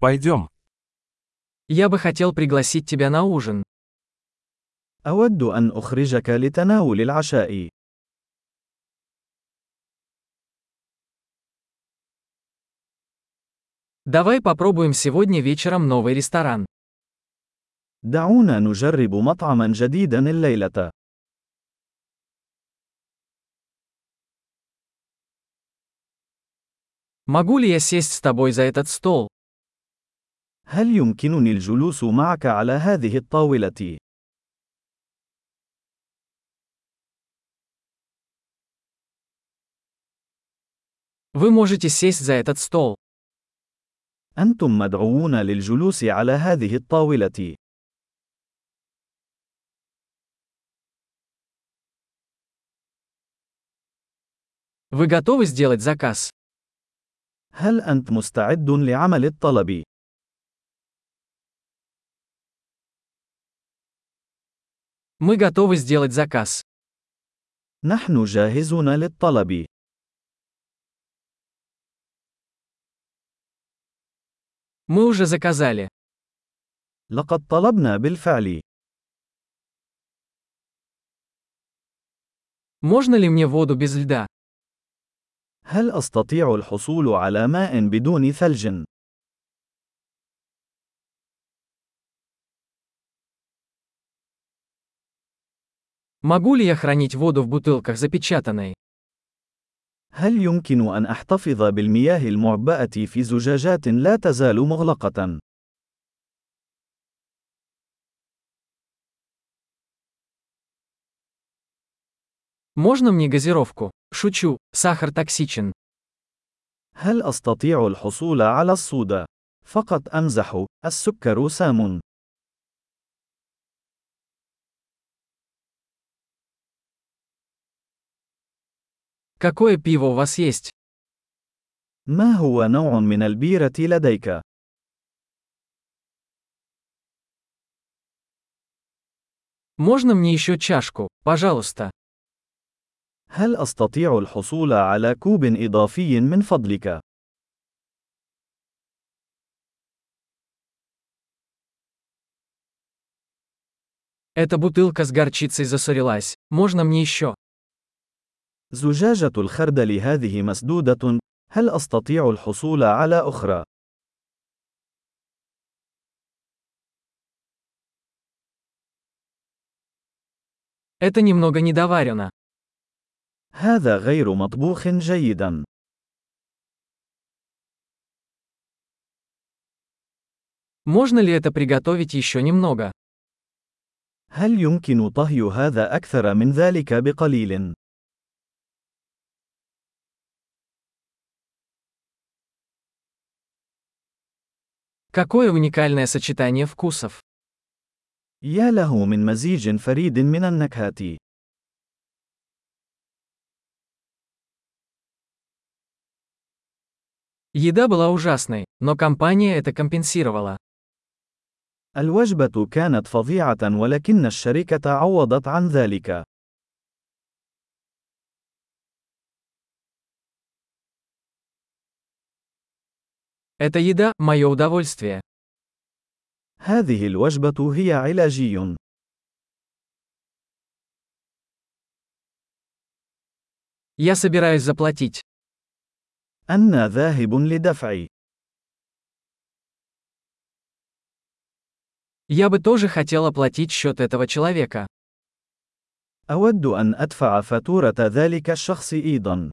Пойдем. Я бы хотел пригласить тебя на ужин. أود أن أخرجك لتناول العشاء. Давай попробуем сегодня вечером новый ресторан. دعونا نجرب مطعما جديدا الليلة. Могу ли я сесть с тобой за этот стол? هل يمكنني الجلوس معك على هذه الطاولة؟ Вы можете сесть за этот стол. أنتم مدعوون للجلوس على هذه الطاولة. Вы готовы сделать заказ? هل أنت مستعد لعمل الطلب؟ Мы готовы сделать заказ. نحن جاهزون للطلب. Мы уже заказали. لقد طلبنا بالفعل. Можно ли мне воду без льда? هل أستطيع الحصول على ماء بدون ثلج؟ Могу ли я хранить воду в бутылках запечатанной? هل يمكن أن أحتفظ بالمياه المعبأة في زجاجات لا تزال مغلقة؟ Можно мне газировку? Шучу, сахар токсичен. هل أستطيع الحصول على الصودا؟ فقط أمزح، السكر سام. Какое пиво у вас есть? ما هو نوع من البيرة لديك؟ Можно мне еще чашку, пожалуйста? هل أستطيع الحصول على كوب إضافي من فضلك؟ Эта бутылка с горчицей засорилась. Можно мне еще? زجاجة الخردل هذه مسدودة، هل أستطيع الحصول على أخرى؟ Это немного недоварено. هذا غير مطبوخ جيدا. Можно ли это приготовить еще немного? هل يمكن طهي هذا أكثر من ذلك بقليل؟ Какое уникальное сочетание вкусов. يا له من مزيج فريد من النكهات. Еда была ужасной, но компания это компенсировала. الوجبة كانت فظيعة ولكن الشركة عوضت عن ذلك. Эта еда – мое удовольствие. هذه الوجبة هي علاجي. Я собираюсь заплатить. أنا ذاهب لدفع. Я бы тоже хотел оплатить счет этого человека. أود أن أدفع فاتورة ذلك الشخص أيضا.